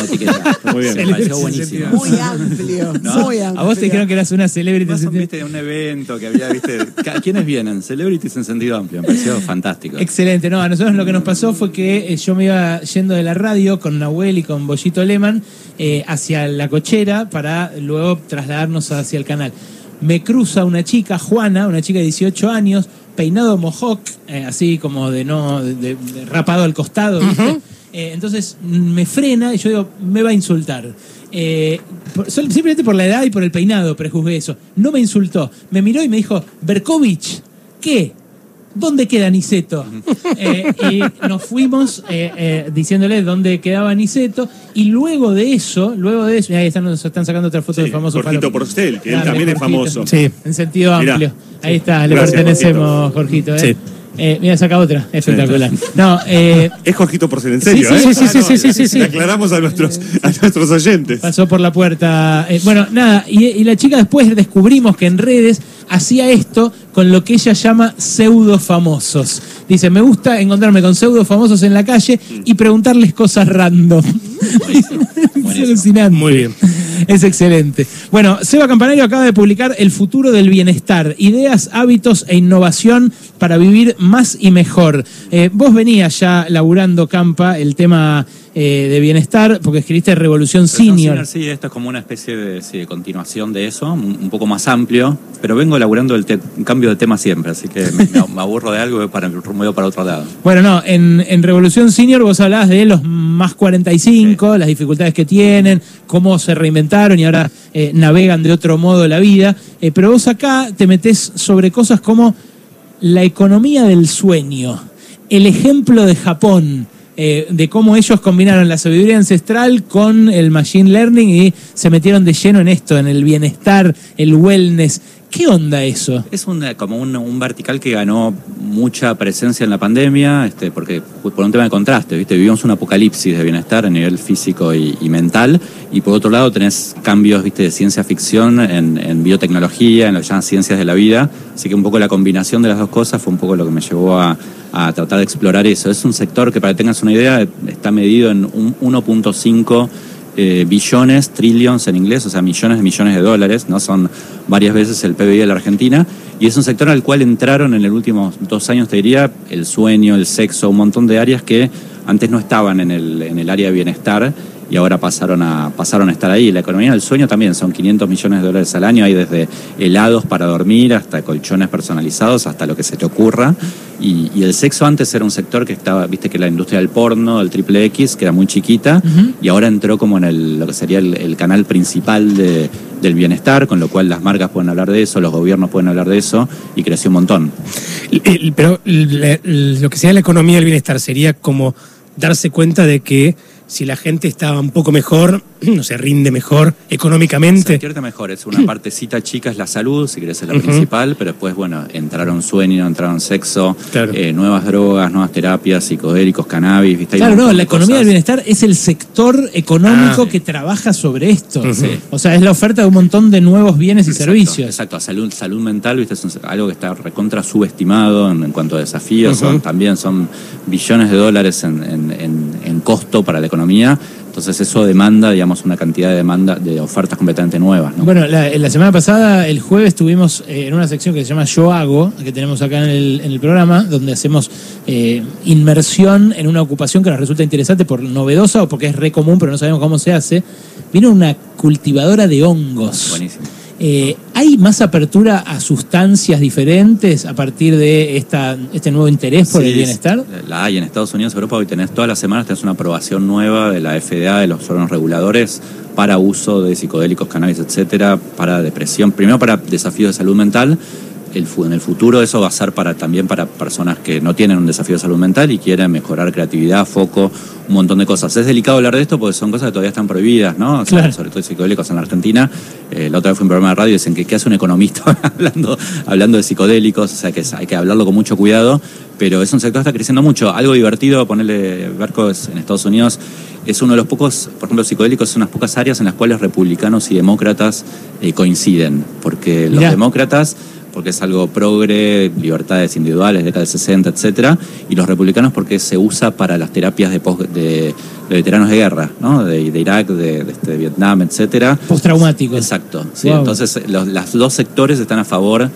etiqueta. Muy bien. Me pareció buenísimo. Muy amplio, No. muy amplio. A vos te dijeron que eras una celebrity. Un, viste, un evento que había, viste, ¿quiénes vienen? Celebrities en sentido amplio, me pareció fantástico. Excelente, no, a nosotros lo que nos pasó fue que eh, yo me iba yendo de la radio con Nahuel y con Bollito Lehmann eh, hacia la cochera para luego trasladarnos hacia el canal. Me cruza una chica, Juana, una chica de 18 años, peinado mohawk, eh, así como de no, de, de- de rapado al costado, ¿viste? Eh, entonces me frena y yo digo, me va a insultar. Eh, por- simplemente por la edad y por el peinado prejuzgué eso. No me insultó. Me miró y me dijo, Berkovich, ¿qué? ¿Dónde queda Niceto? Eh, y nos fuimos eh, eh, diciéndole dónde quedaba Niceto. Y luego de eso, luego de eso, ahí están, nos están sacando otra foto Sí, del famoso Jorgito. Porcel, que él también es famoso. Sí, en sentido Mirá. amplio. Ahí está, le Gracias, pertenecemos, Jorgito. ¿eh? Sí. Eh, mira, saca otra, espectacular. No, eh, Es Jorgito Porcel, en Sí, serio, sí, ¿eh? sí, sí, sí, sí, sí, sí, sí. Le aclaramos a nuestros, a nuestros oyentes. pasó por la puerta. Eh, bueno, nada, y, y la chica después descubrimos que en redes hacía esto con lo que ella llama pseudo famosos. Dice, me gusta encontrarme con pseudo famosos en la calle y preguntarles cosas random. es alucinante. Muy bien. Es excelente. Bueno, Seba Campanario acaba de publicar El futuro del bienestar, ideas, hábitos e innovación para vivir más y mejor. Eh, vos venías ya laburando, Campa, el tema eh, de bienestar, porque escribiste Revolución Revolución Senior. Sí, esto es como una especie de, sí, continuación de eso, un, poco más amplio, pero vengo elaborando el cambio de tema siempre, así que me, aburro de algo y para, voy para otro lado. Bueno, no, en, en Revolución Senior vos hablabas de los más 45, las dificultades que tienen, cómo se reinventaron y ahora eh, navegan de otro modo la vida. Eh, pero vos acá te metés sobre cosas como la economía del sueño, el ejemplo de Japón. Eh, de cómo ellos combinaron la sabiduría ancestral con el machine learning y se metieron de lleno en esto, en el bienestar, el wellness. ¿Qué onda eso? Es un, como un, vertical que ganó mucha presencia en la pandemia, este, porque por un tema de contraste, ¿viste? vivimos un apocalipsis de bienestar a nivel físico y, mental, y por otro lado tenés cambios ¿viste? de ciencia ficción en, biotecnología, en lo que llaman ciencias de la vida, así que un poco la combinación de las dos cosas fue un poco lo que me llevó a, a tratar de explorar eso. Es un sector que, para que tengas una idea, está medido en un 1.5 eh, billones, trillions en inglés, o sea, millones de millones de dólares, ¿no? Son varias veces el PBI de la Argentina, y es un sector al cual entraron en los últimos dos años, te diría, el sueño, el sexo, un montón de áreas que antes no estaban en el, en el área de bienestar y ahora pasaron a, pasaron a estar ahí. La economía del sueño también son 500 millones de dólares al año, hay desde helados para dormir hasta colchones personalizados, hasta lo que se te ocurra. Y, y el sexo antes era un sector que estaba, viste que la industria del porno, del triple X, que era muy chiquita, y ahora entró como en el, lo que sería el, el canal principal de- del bienestar, con lo cual las marcas pueden hablar de eso, los gobiernos pueden hablar de eso, y creció un montón. El- el- Pero lo que sería la economía del bienestar sería como darse cuenta de que si la gente está un poco mejor, no se rinde mejor económicamente. Sentirte mejor, es una partecita chica, es la salud, si querés es la principal, pero después, bueno, entraron sueño, entraron sexo, Claro. eh, nuevas drogas, nuevas terapias, psicodélicos, cannabis, ¿viste? Claro, no, la de economía cosas. del bienestar es el sector económico Ah. que trabaja sobre esto. O sea, es la oferta de un montón de nuevos bienes y Exacto, servicios. Exacto, salud, salud mental, ¿viste? Es un- algo que está recontra subestimado en, en cuanto a desafíos, son, también son billones de dólares en, en- en- en costo para la economía, entonces eso demanda, digamos, una cantidad de demanda de ofertas completamente nuevas, ¿no? Bueno, la, la semana pasada, el jueves, estuvimos eh, en una sección que se llama Yo Hago, que tenemos acá en el, en el programa, donde hacemos eh, inmersión en una ocupación que nos resulta interesante por novedosa o porque es re común, pero no sabemos cómo se hace. Vino una cultivadora de hongos. Buenísimo. Eh, ¿Hay más apertura a sustancias diferentes a partir de esta, este nuevo interés por Sí, el bienestar? La hay en Estados Unidos, Europa, hoy tenés todas las semanas tenés una aprobación nueva de la FDA, de los órganos reguladores, para uso de psicodélicos, cannabis, etcétera, para depresión, primero para desafíos de salud mental. El, en el futuro eso va a ser para, también para personas que no tienen un desafío de salud mental y quieren mejorar creatividad, foco, un montón de cosas. Es delicado hablar de esto porque son cosas que todavía están prohibidas, ¿no? O sea, Claro. Sobre todo psicodélicos en la Argentina. Eh, la otra vez fue un programa de radio y dicen que qué hace un economista hablando, hablando de psicodélicos, o sea que hay que hablarlo con mucho cuidado, pero es un sector que está creciendo mucho. Algo divertido, ponerle Bercos en Estados Unidos, es uno de los pocos, por ejemplo, psicodélicos, es unas pocas áreas en las cuales republicanos y demócratas eh, coinciden, porque los Mirá. demócratas porque es algo progre, libertades individuales, década del 60, etcétera, y los republicanos porque se usa para las terapias de, pos- de, de veteranos de guerra, ¿no? de, de Irak, de, este, Vietnam, etcétera. Postraumáticos. Exacto. Sí, Wow. Entonces, los las dos sectores están a favor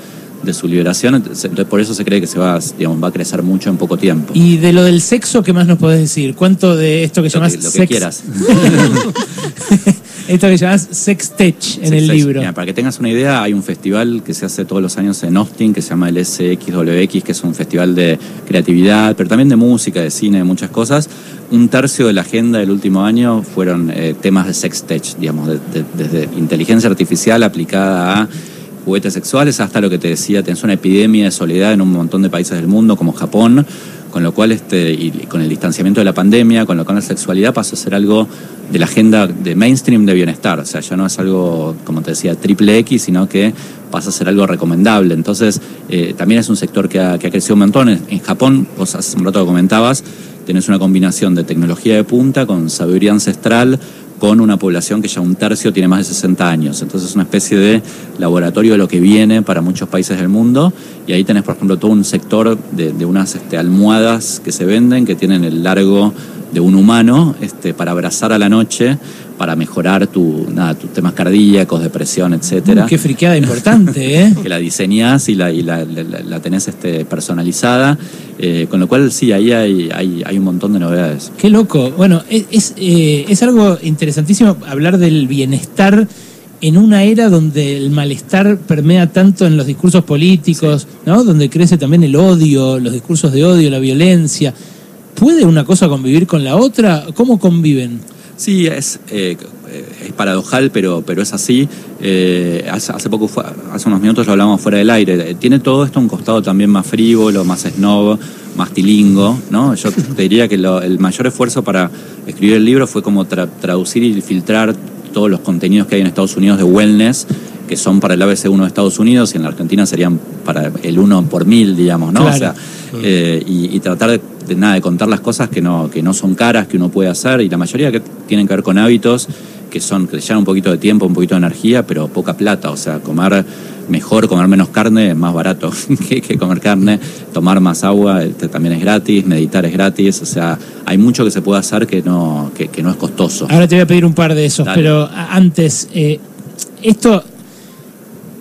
de su liberación, entonces, por eso se cree que se va, digamos, va a crecer mucho en poco tiempo. Y de lo del sexo, ¿qué más nos podés decir? ¿Cuánto de esto que lo llamás que, lo que quieras. esto que llamás sex tech en Sex el libro? Mira, para que tengas una idea, hay un festival que se hace todos los años en Austin que se llama el SXWX, que es un festival de creatividad, pero también de música, de cine, de muchas cosas. Un tercio de la agenda del último año fueron eh, temas de sex tech, digamos, de- de- desde inteligencia artificial aplicada a juguetes sexuales hasta lo que te decía, tenés una epidemia de soledad en un montón de países del mundo, como Japón, con lo cual, este, y con el distanciamiento de la pandemia, con lo cual la sexualidad pasó a ser algo de la agenda de mainstream de bienestar. O sea, ya no es algo, como te decía, triple X, sino que pasa a ser algo recomendable. Entonces, eh, también es un sector que ha, crecido un montón. En, Japón, vos hace un rato comentabas, tenés una combinación de tecnología de punta con sabiduría ancestral, con una población que ya un tercio tiene más de 60 años. Entonces es una especie de laboratorio de lo que viene para muchos países del mundo. Y ahí tenés, por ejemplo, todo un sector de, unas este, almohadas que se venden, que tienen el largo de un humano este, para abrazar a la noche, para mejorar tu, nada, tus temas cardíacos, depresión, etcétera Mm, Qué friqueada importante, ¿eh? que la diseñás y la, y la, la- la tenés este, personalizada. Eh, con lo cual, sí, ahí hay, hay, hay un montón de novedades. Qué loco. Bueno, es, es, eh, es algo interesantísimo hablar del bienestar en una era donde el malestar permea tanto en los discursos políticos, ¿no? Donde crece también el odio, los discursos de odio, la violencia. ¿Puede una cosa convivir con la otra? ¿Cómo conviven? Sí, es, eh, es paradojal, pero, pero es así. Eh, hace, hace poco, fue- hace unos minutos lo hablamos fuera del aire. Eh, Tiene todo esto un costado también más frívolo, más snob, más tilingo, ¿no? Yo te diría que lo- el mayor esfuerzo para escribir el libro fue como tra- traducir y filtrar todos los contenidos que hay en Estados Unidos de wellness, que son para el ABC1 de Estados Unidos y en la Argentina serían para el 1 por mil, digamos, ¿no? Claro. O sea, eh, y, y tratar de nada, de contar las cosas que no, que no son caras, que uno puede hacer, y la mayoría que tienen que ver con hábitos que son, que llevan un poquito de tiempo, un poquito de energía, pero poca plata. O sea, comer mejor, comer menos carne es más barato que, que comer carne, tomar más agua este, también es gratis, meditar es gratis. O sea, hay mucho que se puede hacer que no, que, que no es costoso. Ahora te voy a pedir un par de esos, Dale. pero antes, eh, esto,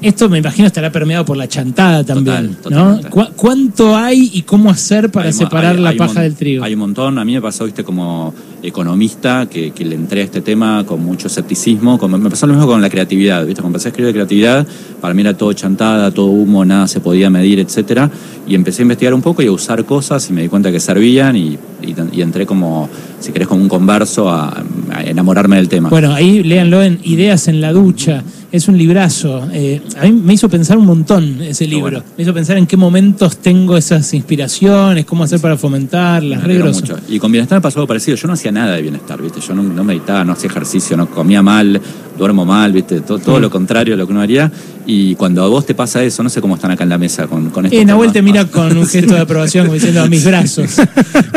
esto me imagino estará permeado por la chantada también, Total, ¿no? totalmente. ¿Cu- ¿Cuánto hay y cómo hacer para Hay separar hay- la hay paja del trigo? Hay un montón. A mí me pasó, viste, como economista, que, que le entré a este tema con mucho escepticismo. Como, me pasó lo mismo con la creatividad, viste. Cuando empecé a escribir de creatividad, para mí era todo chantada, todo humo, nada se podía medir, etcétera. Y empecé a investigar un poco y a usar cosas y me di cuenta que servían y, y- y entré como, si querés, como un converso a, a enamorarme del tema. Bueno, ahí léanlo en Ideas en la ducha. Es un librazo. Eh, a mí me hizo pensar un montón ese libro. bueno. Me hizo pensar en qué momentos tengo esas inspiraciones, cómo hacer para fomentarlas. Mucho. Y con bienestar pasó algo parecido. Yo no hacía nada de bienestar, ¿viste? Yo no, no meditaba, no hacía ejercicio, no comía mal, duermo mal, ¿viste? Todo, todo lo contrario a lo que uno haría. Y cuando a vos te pasa eso, no sé cómo están acá en la mesa con, con esto. Eh, Nahuel te mira con un gesto de aprobación como diciendo a mis brazos.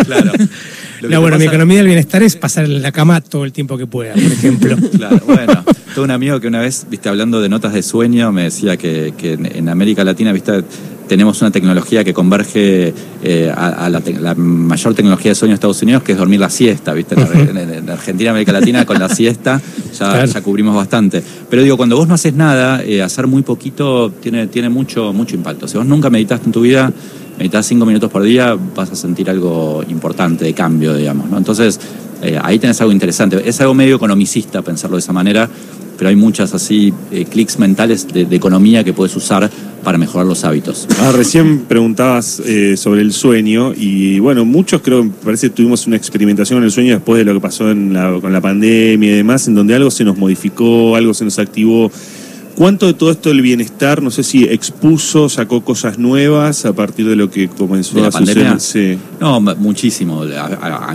Claro. Lo No, bueno, mi economía del bienestar es pasar en la cama todo el tiempo que pueda, por ejemplo. Claro, bueno. Tengo un amigo que una vez, viste, hablando de notas de sueño, me decía que, que en, en América Latina, viste, tenemos una tecnología que converge eh, a, a la, te- la mayor tecnología de sueño de Estados Unidos, que es dormir la siesta, viste. En, en- en Argentina, América Latina, con la siesta ya, Claro. ya cubrimos bastante. Pero digo, cuando vos no haces nada, eh, hacer muy poquito tiene, tiene mucho, mucho impacto. Si vos nunca meditaste en tu vida, meditas cinco minutos por día, vas a sentir algo importante de cambio, digamos, ¿no? Entonces, eh, ahí tenés algo interesante. Es algo medio economicista pensarlo de esa manera, pero hay muchas así eh, clics mentales de, economía que puedes usar para mejorar los hábitos. Ah, recién preguntabas eh, sobre el sueño y bueno, muchos creo, parece que tuvimos una experimentación con el sueño después de lo que pasó con la pandemia y demás, en donde algo se nos modificó, algo se nos activó. ¿Cuánto de todo esto del bienestar, no sé si expuso, sacó cosas nuevas a partir de lo que comenzó ¿De la a suceder? pandemia? Sí. No, muchísimo.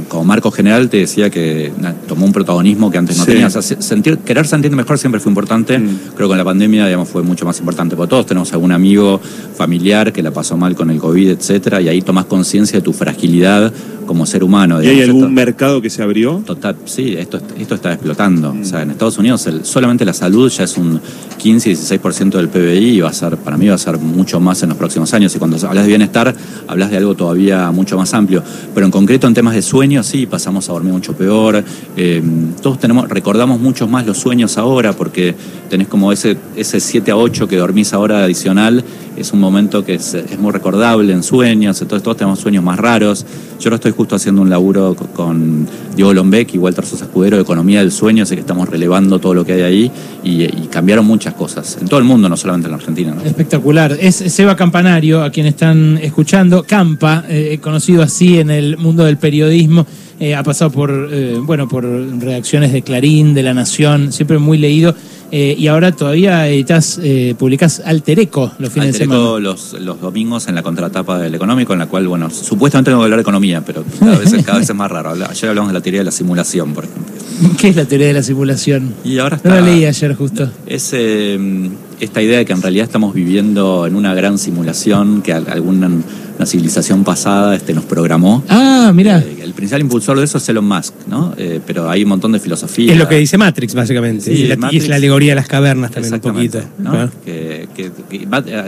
Como marco general te decía que tomó un protagonismo que antes no Sí. tenía. O sea, se- sentir, querer sentirte mejor siempre fue importante. Mm. Creo que con la pandemia, digamos, fue mucho más importante. Porque todos tenemos algún amigo familiar que la pasó mal con el COVID, etcétera, y ahí tomás conciencia de tu fragilidad como ser humano. ¿Y hay algún esto- mercado que se abrió? Total, sí, esto, esto está explotando. O sea, en Estados Unidos el- solamente la salud ya es un 15-16% del PBI y va a ser, para mí va a ser mucho más en los próximos años. Y cuando hablas de bienestar, hablas de algo todavía mucho más amplio. Pero en concreto en temas de sueños, sí, pasamos a dormir mucho peor. Eh, todos tenemos, recordamos mucho más los sueños ahora porque tenés como ese, ese 7 a 8 que dormís ahora adicional. Es un momento que es, es muy recordable en sueños, entonces todos tenemos sueños más raros. Yo ahora estoy justo haciendo un laburo co- con Diego Lombeck y Walter Sosa Escudero de Economía del Sueño, así que estamos relevando todo lo que hay ahí y, cambiaron muchas cosas, en todo el mundo, no solamente en la Argentina. Espectacular. Es Seba Campanario, a quien están escuchando. Campa, eh, conocido así en el mundo del periodismo. eh, ha pasado por, eh, bueno, por redacciones de Clarín, de La Nación, siempre muy leído. Eh, y ahora todavía editas, eh, publicás Altereco los fines de Altereco semana. los, los domingos en la contratapa del económico, en la cual, bueno, supuestamente tengo que hablar de economía, pero cada vez, cada vez es más raro. Ayer hablamos de la teoría de la simulación, por ejemplo. ¿Qué es la teoría de la simulación? Y ahora No la está- leí ayer justo. Es eh, esta idea de que en realidad estamos viviendo en una gran simulación que al- alguna una civilización pasada este, nos programó. Ah, mira. Eh, el principal impulsor de eso es Elon Musk, ¿no? Eh, pero hay un montón de filosofía. Es lo que dice Matrix, básicamente. Sí, y, la, y es la alegoría de las cavernas también un poquito. ¿no? Claro. Que- que- que va- eh,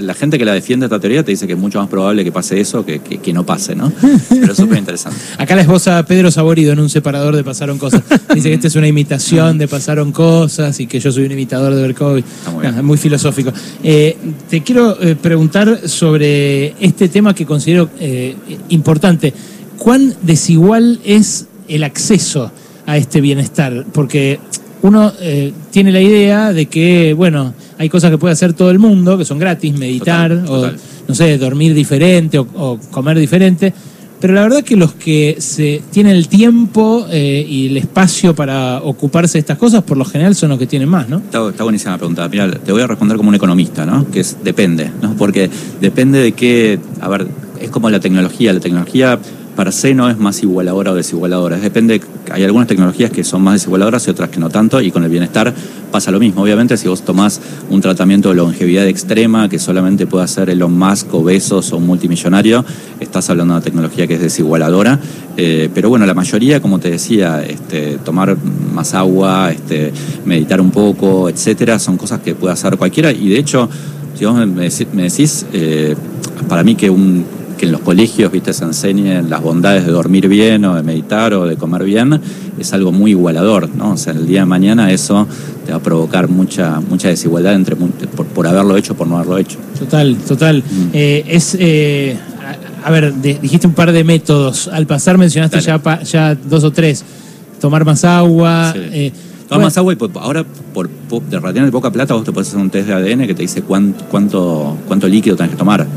la gente que la defiende esta teoría te dice que es mucho más probable que pase eso que, que- que no pase, ¿no? Pero es súper interesante. Acá la esposa Pedro Saborido en un separador de Pasaron Cosas. Dice que esta es una imitación de Pasaron Cosas y que yo soy un imitador de Berkovich. muy bien. Ah, muy filosófico. Eh, te quiero eh, preguntar sobre este tema que considero eh, importante. ¿Cuán desigual es el acceso a este bienestar? Porque uno eh, tiene la idea de que, bueno, hay cosas que puede hacer todo el mundo, que son gratis, meditar, Total, total. o no sé, dormir diferente o, o comer diferente. Pero la verdad que los que se tienen el tiempo eh, y el espacio para ocuparse de estas cosas, por lo general son los que tienen más, ¿no? Está, está buenísima la pregunta. Mira, te voy a responder como un economista, ¿no? Que es depende, ¿no? Porque depende de qué. A ver, es como la tecnología. La tecnología per se no es más igualadora o desigualadora. Es Depende. Hay algunas tecnologías que son más desigualadoras y otras que no tanto. Y con el bienestar pasa lo mismo. Obviamente, si vos tomás un tratamiento de longevidad extrema que solamente puede hacer Elon Musk o Bezos o un multimillonario, estás hablando de una tecnología que es desigualadora. Eh, pero bueno, la mayoría, como te decía, este, tomar más agua, este, meditar un poco, etcétera, son cosas que puede hacer cualquiera. Y de hecho, si vos me decís, eh, para mí que un que en los colegios viste se enseñen las bondades de dormir bien o de meditar o de comer bien es algo muy igualador no o sea el día de mañana eso te va a provocar mucha mucha desigualdad entre por, por haberlo hecho o por no haberlo hecho Total, total. Mm. Eh, es, eh, a, a ver, de- dijiste un par de métodos. Al pasar mencionaste ya, pa- ya dos o tres. Tomar más agua. Sí. eh, Toma más agua y ahora por, po- de relativamente poca plata vos te podés hacer un test de ADN que te dice cuán- cuánto, cuánto líquido tenés que tomar.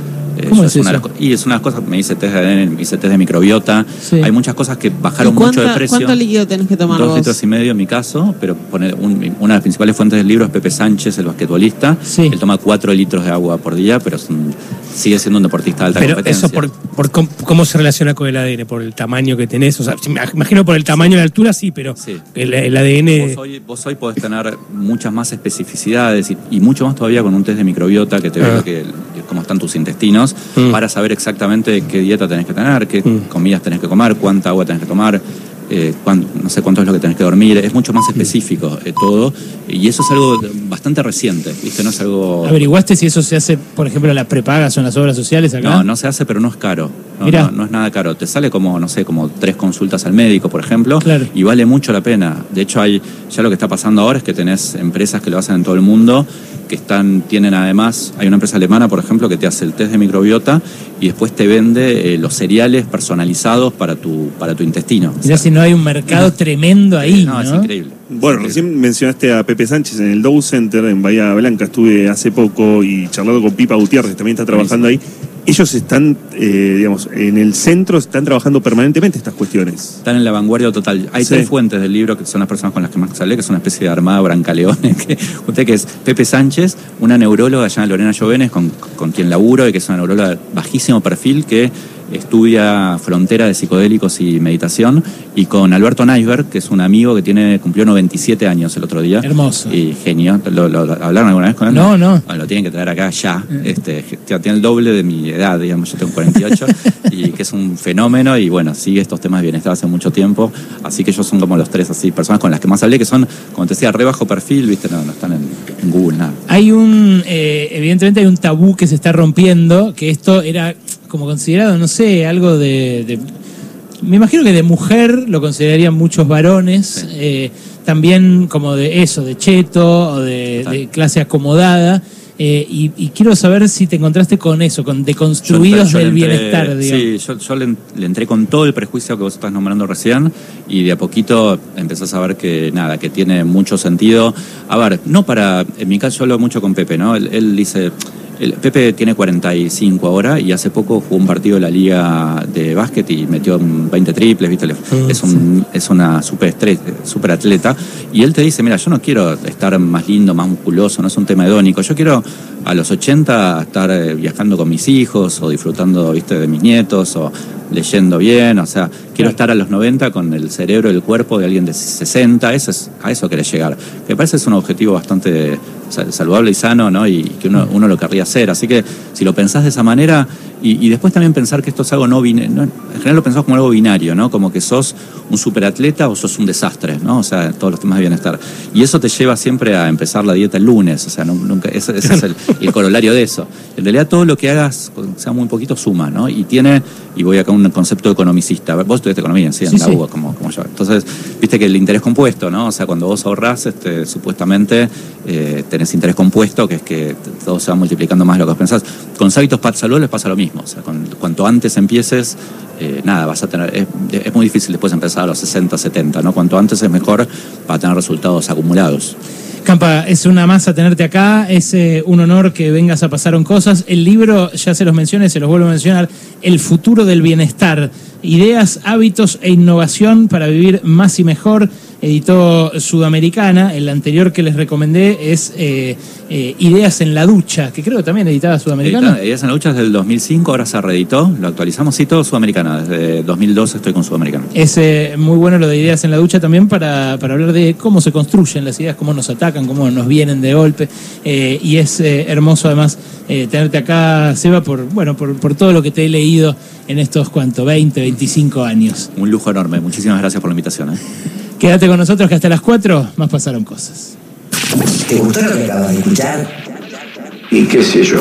Eh, ¿Cómo es una de eso? las y es una de las cosas, me hice test de ADN, me hice test de microbiota. Sí. Hay muchas cosas que ¿Y bajaron mucho de precio. ¿Cuánto líquido tenés que tomar Dos vos? litros y medio en mi caso, pero pone un- una de las principales fuentes del libro es Pepe Sánchez, el basquetbolista. Sí. Él toma cuatro litros de agua por día, pero es un- sigue siendo un deportista de alta Pero competencia. eso por, por cómo, cómo se relaciona con el ADN, por el tamaño que tenés. O sea, si me imagino por el tamaño y la altura, sí, pero Sí. el, el ADN. Vos hoy, vos hoy podés tener muchas más especificidades y, y mucho más todavía con un test de microbiota que te Ah. lo que, cómo están tus intestinos Mm. para saber exactamente qué dieta tenés que tener, qué Mm. comidas tenés que comer, cuánta agua tenés que tomar, eh, no sé cuánto es lo que tenés que dormir. Es mucho Mm. más específico eh, todo y eso es algo bastante reciente, ¿viste? No es algo... ¿Averiguaste si eso se hace, por ejemplo, las prepagas o en las obras sociales acá? No, no se hace, pero no es caro. No, Mirá. no, no es nada caro. Te sale como, no sé, como tres consultas al médico, por ejemplo, Claro. y vale mucho la pena. De hecho, hay ya lo que está pasando ahora es que tenés empresas que lo hacen en todo el mundo, que están, tienen además, hay una empresa alemana, por ejemplo, que te hace el test de microbiota y después te vende eh, los cereales personalizados para tu, para tu intestino. O sea, si no hay un mercado tremendo ahí, ¿no? no, es increíble. Bueno, Es increíble. recién mencionaste a Pepe Sánchez en el Dow Center en Bahía Blanca. Estuve hace poco y charlando con Pipa Gutiérrez, también está trabajando ahí. Ellos están, eh, digamos, en el centro, están trabajando permanentemente estas cuestiones. Están en la vanguardia total. Hay Sí. tres fuentes del libro que son las personas con las que más hablé, que es una especie de armada brancaleone. Que, usted que es Pepe Sánchez, una neuróloga llamada Lorena Llovenes, con, con quien laburo y que es una neuróloga de bajísimo perfil que estudia frontera de psicodélicos y meditación, y con Alberto Neisberg, que es un amigo que tiene cumplió 97 años el otro día. Hermoso. Y genio. ¿Lo, lo- hablaron alguna vez con él? No, no. Bueno, lo tienen que traer acá ya. Este, tiene el doble de mi edad, digamos, yo tengo 48, y que es un fenómeno, y bueno, sigue estos temas de bienestar hace mucho tiempo. Así que ellos son como los tres así personas con las que más hablé, que son, como te decía, re bajo perfil, viste, no, no están en, en Google, nada. Hay un, eh, evidentemente hay un tabú que se está rompiendo, que esto era como considerado, no sé, algo de, de- me imagino que de mujer lo considerarían muchos varones, eh, también como de eso, de cheto o de, clase acomodada. eh, y, y quiero saber si te encontraste con eso, con deconstruidos Yo entré- yo del entré- bienestar, digamos. Sí, yo, yo le, en- le entré con todo el prejuicio que vos estás nombrando recién y de a poquito empezás a ver que nada, que tiene mucho sentido. A ver, no para, en mi caso yo hablo mucho con Pepe, ¿no? Él, él dice, el- Pepe tiene 45 ahora y hace poco jugó un partido de la liga de básquet y metió 20 triples, ¿viste? Le- es, un, es una super, super atleta y él te dice, mira, yo no quiero estar más lindo, más musculoso, no es un tema hedónico, yo quiero a los 80 estar eh, viajando con mis hijos o disfrutando, viste, de mis nietos o leyendo bien, o sea, quiero estar a los 90 con el cerebro y el cuerpo de alguien de 60, eso es, a eso querés llegar. Me parece que es un objetivo bastante sal- saludable y sano, ¿no? Y que uno, uno lo querría hacer. Así que si lo pensás de esa manera, y, y después también pensar que esto es algo no binario, en general lo pensamos como algo binario, ¿no? Como que sos un superatleta o sos un desastre, ¿no? O sea, todos los temas de bienestar. Y eso te lleva siempre a empezar la dieta el lunes, o sea, nu- nunca, ese, ese es el, el corolario de eso. En realidad todo lo que hagas, sea muy poquito, suma, ¿no? Y tiene, y voy acá a un concepto economicista. Vos estudiaste economía, sí, en Sí, la sí. UBA, como, como yo. Entonces, viste que el interés compuesto, ¿no? O sea, cuando vos ahorrás, este, supuestamente eh, tenés interés compuesto, que es que todo se va multiplicando más de lo que vos pensás. Con hábitos pat salud les pasa lo mismo. O sea, con- cuanto antes empieces, eh, nada, vas a tener. Es, es muy difícil después empezar a los 60, 70, ¿no? Cuanto antes es mejor para tener resultados acumulados. Campa, es una masa tenerte acá, es eh, un honor que vengas a Pasaron Cosas. El libro, ya se los mencioné, se los vuelvo a mencionar, El futuro del bienestar, ideas, hábitos e innovación para vivir más y mejor, editó Sudamericana. El anterior que les recomendé es eh, eh, Ideas en la ducha, que creo que también editaba Sudamericana. Edita- Ideas en la lucha desde el 2005, ahora se reeditó, lo actualizamos, sí, todo Sudamericana. Desde 2012 estoy con Sudamericana. Es eh, muy bueno lo de ideas en la ducha también para, para hablar de cómo se construyen las ideas, cómo nos atacan, cómo nos vienen de golpe. Y es hermoso además tenerte acá, Seba, por, bueno, por, por todo lo que te he leído en estos, ¿cuánto? 20, 25 años. Un lujo enorme. Muchísimas gracias por la invitación. ¿eh? Quédate con nosotros que hasta las 4 más pasaron cosas. ¿Te gustó lo que acabas de escuchar? Y qué sé yo.